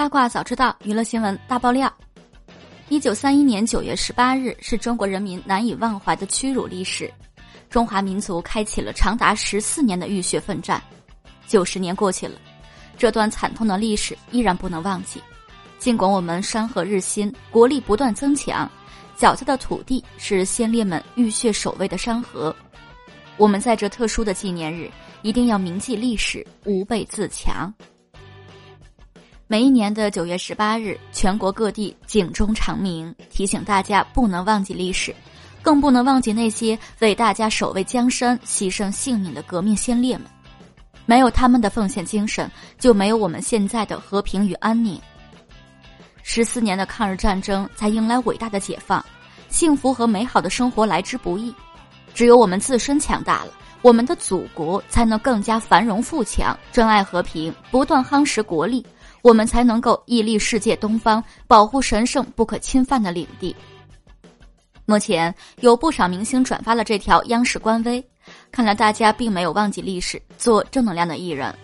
八卦早知道，娱乐新闻大爆料。一九三一年九月十八日是中国人民难以忘怀的屈辱历史，中华民族开启了长达十四年的浴血奋战。九十年过去了，这段惨痛的历史依然不能忘记。尽管我们山河日新，国力不断增强，脚下的土地是先烈们浴血守卫的山河。我们在这特殊的纪念日，一定要铭记历史，吾辈自强。每一年的九月十八日，全国各地警钟长鸣，提醒大家不能忘记历史，更不能忘记那些为大家守卫江山、牺牲性命的革命先烈们。没有他们的奉献精神，就没有我们现在的和平与安宁。十四年的抗日战争才迎来伟大的解放，幸福和美好的生活来之不易。只有我们自身强大了，我们的祖国才能更加繁荣富强，珍爱和平，不断夯实国力。我们才能够屹立世界东方，保护神圣不可侵犯的领地。目前有不少明星转发了这条央视官微，看来大家并没有忘记历史，做正能量的艺人，